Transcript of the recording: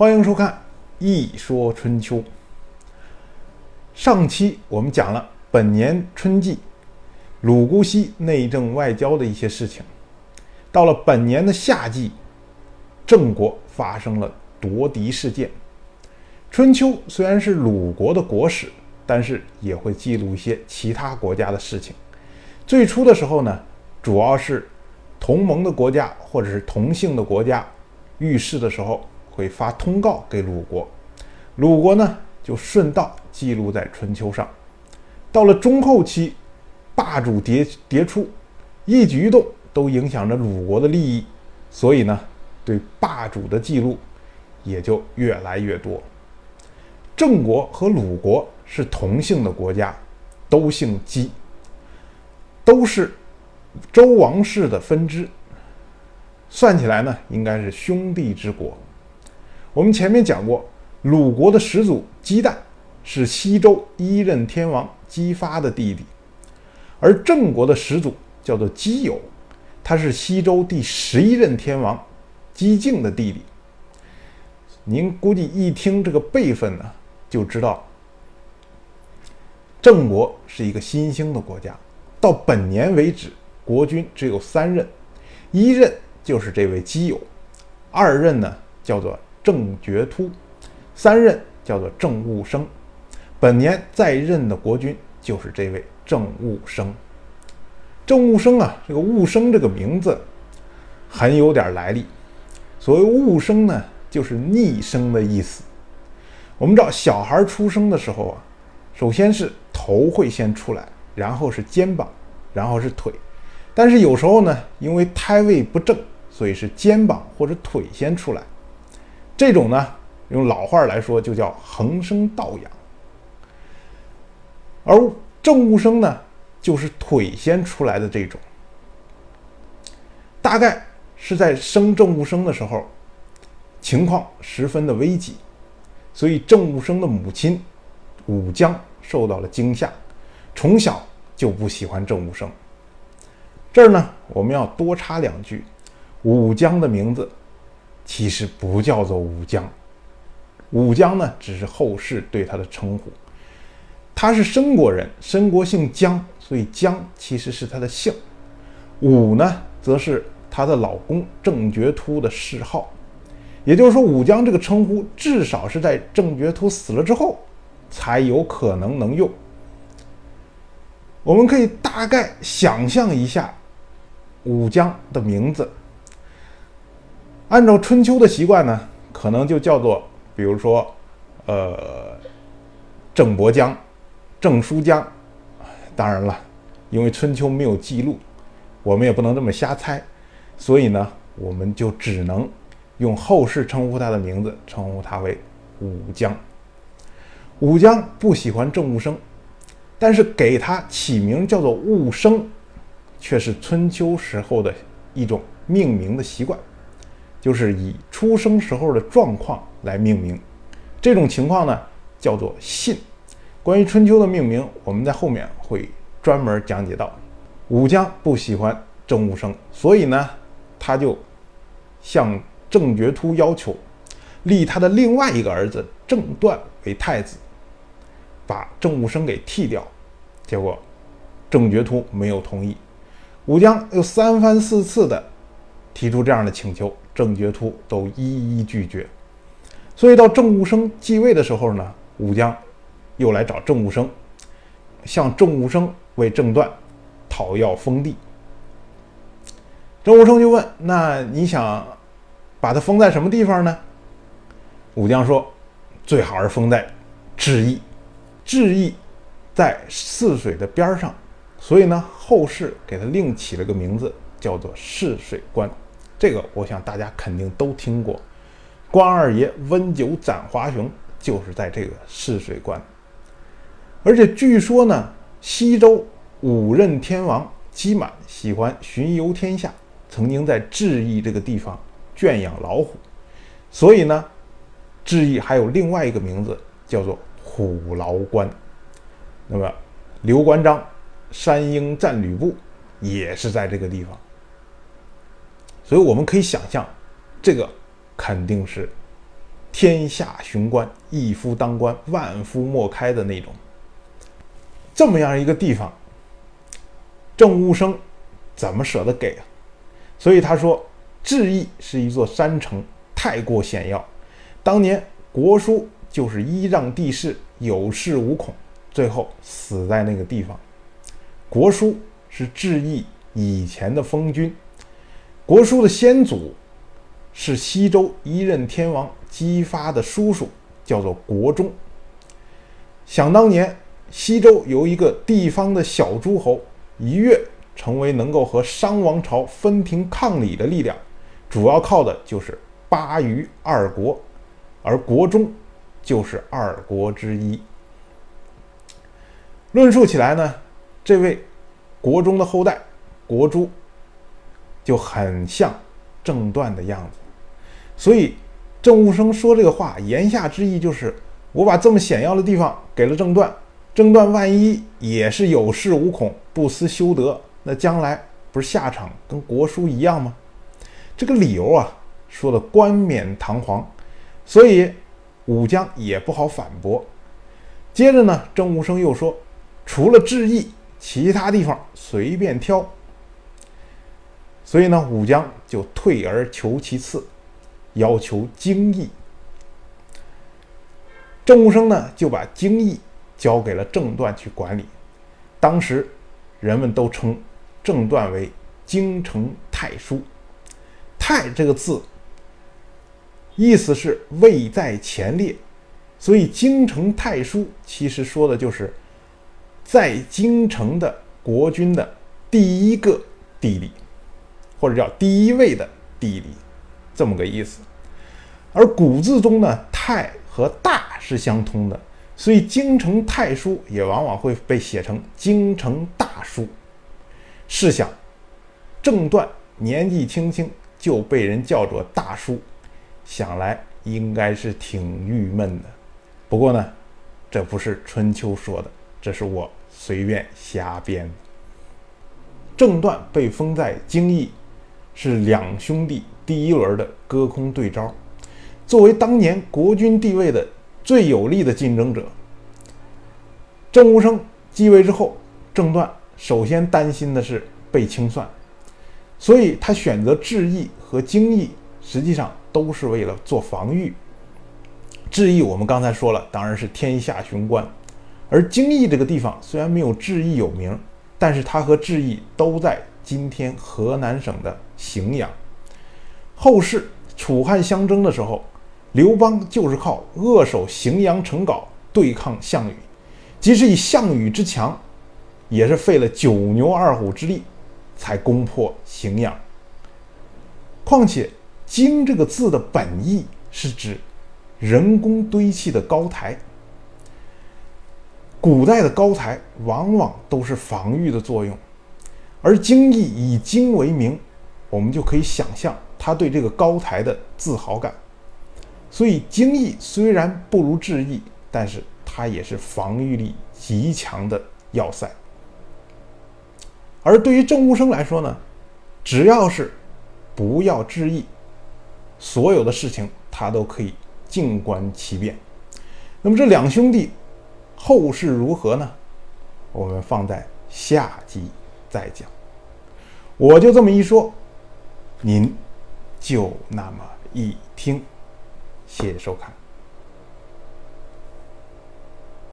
欢迎收看《一说春秋》。上期我们讲了本年春季鲁姑息内政外交的一些事情，到了本年的夏季，郑国发生了夺嫡事件。春秋虽然是鲁国的国史，但是也会记录一些其他国家的事情。最初的时候呢，主要是同盟的国家或者是同姓的国家遇事的时候。会发通告给鲁国，鲁国呢就顺道记录在春秋上。到了中后期，霸主迭迭出，一举一动都影响着鲁国的利益，所以呢，对霸主的记录也就越来越多。郑国和鲁国是同姓的国家，都姓姬，都是周王室的分支，算起来呢，应该是兄弟之国。我们前面讲过，鲁国的始祖姬旦是西周一任天王姬发的弟弟，而郑国的始祖叫做姬友，他是西周第十一任天王姬敬的弟弟。您估计一听这个辈分呢，就知道郑国是一个新兴的国家。到本年为止，国君只有三任，一任就是这位姬友，二任呢叫做。郑觉突，三任叫做郑务生，本年在任的国君就是这位郑务生。郑务生啊，这个务生这个名字很有点来历。所谓务生呢，就是逆生的意思。我们知道，小孩出生的时候啊，首先是头会先出来，然后是肩膀，然后是腿。但是有时候呢，因为胎位不正，所以是肩膀或者腿先出来。这种呢，用老话来说就叫横生倒养，而正物生呢，就是腿先出来的这种。大概是在生正物生的时候，情况十分的危急，所以正物生的母亲武姜受到了惊吓，从小就不喜欢正物生。这儿呢，我们要多插两句，武姜的名字。其实不叫做武姜，武姜呢只是后世对他的称呼。他是申国人，申国姓姜，所以姜其实是他的姓。武呢，则是他的老公郑觉突的谥号。也就是说，武姜这个称呼至少是在郑觉突死了之后才有可能能用。我们可以大概想象一下武姜的名字。按照春秋的习惯呢，可能就叫做，比如说，呃，郑伯姜、郑叔姜。当然了，因为春秋没有记录，我们也不能这么瞎猜，所以呢，我们就只能用后世称呼他的名字，称呼他为武姜。武姜不喜欢郑武生，但是给他起名叫做武生，却是春秋时候的一种命名的习惯。就是以出生时候的状况来命名，这种情况呢叫做信。关于春秋的命名，我们在后面会专门讲解到。武姜不喜欢郑武生，所以呢，他就向郑觉突要求立他的另外一个儿子郑段为太子，把郑武生给替掉。结果郑觉突没有同意，武姜又三番四次的提出这样的请求。郑觉突都一一拒绝，所以到郑武生继位的时候呢，武姜又来找郑武生，向郑武生为郑段讨要封地。郑武生就问：“那你想把他封在什么地方呢？”武姜说：“最好是封在郅邑，郅邑在泗水的边上，所以呢，后世给他另起了个名字，叫做泗水关。”这个我想大家肯定都听过，关二爷温酒斩华雄就是在这个汜水关。而且据说呢，西周五任天王姬满喜欢巡游天下，曾经在郅邑这个地方圈养老虎，所以呢，郅邑还有另外一个名字叫做虎牢关。那么刘关张山鹰战吕布也是在这个地方。所以我们可以想象，这个肯定是天下雄关，一夫当关，万夫莫开的那种。这么样一个地方，郑务生怎么舍得给啊？所以他说，智邑是一座山城，太过险要。当年国书就是依仗地势，有恃无恐，最后死在那个地方。国书是智邑以前的封君，国书的先祖是西周一任天王。姬发的叔叔叫做国忠。想当年，西周由一个地方的小诸侯一跃成为能够和商王朝分庭抗礼的力量，主要靠的就是巴渝二国，而国忠就是二国之一。论述起来呢，这位国忠的后代国朱就很像郑段的样子，所以。郑务生说这个话，言下之意就是：我把这么险要的地方给了郑段，郑段万一也是有恃无恐、不思修德，那将来不是下场跟国书一样吗？这个理由啊，说的冠冕堂皇，所以武将也不好反驳。接着呢，郑务生又说，除了智邑，其他地方随便挑。所以呢，武将就退而求其次。要求京邑，郑务生呢就把京邑交给了郑段去管理。当时人们都称郑段为京城太叔。太这个字意思是位在前列，所以京城太叔其实说的就是在京城的国君的第一个地理，或者叫第一位的地理。这么个意思，而古字中呢，太和大是相通的，所以京城太叔也往往会被写成京城大叔。试想，郑段年纪轻轻就被人叫做大叔，想来应该是挺郁闷的。不过呢，这不是春秋说的，这是我随便瞎编的。郑段被封在京邑，是两兄弟。第一轮的隔空对招，作为当年国君地位的最有力的竞争者，郑无生继位之后，郑段首先担心的是被清算，所以他选择智邑和京邑，实际上都是为了做防御。智邑我们刚才说了，当然是天下雄关，而京邑这个地方虽然没有智邑有名，但是它和智邑都在今天河南省的荥阳。后世楚汉相争的时候，刘邦就是靠扼守荥阳城皋对抗项羽，即使以项羽之强，也是费了九牛二虎之力才攻破荥阳。况且“京”这个字的本意是指人工堆砌的高台，古代的高台往往都是防御的作用，而京邑以京为名，我们就可以想象。他对这个高台的自豪感，所以京邑虽然不如智邑，但是它也是防御力极强的要塞。而对于郑务生来说呢，只要是不要智邑，所有的事情他都可以静观其变。那么这两兄弟后事如何呢？我们放在下集再讲。我就这么一说，您。就那么一听，谢谢收看。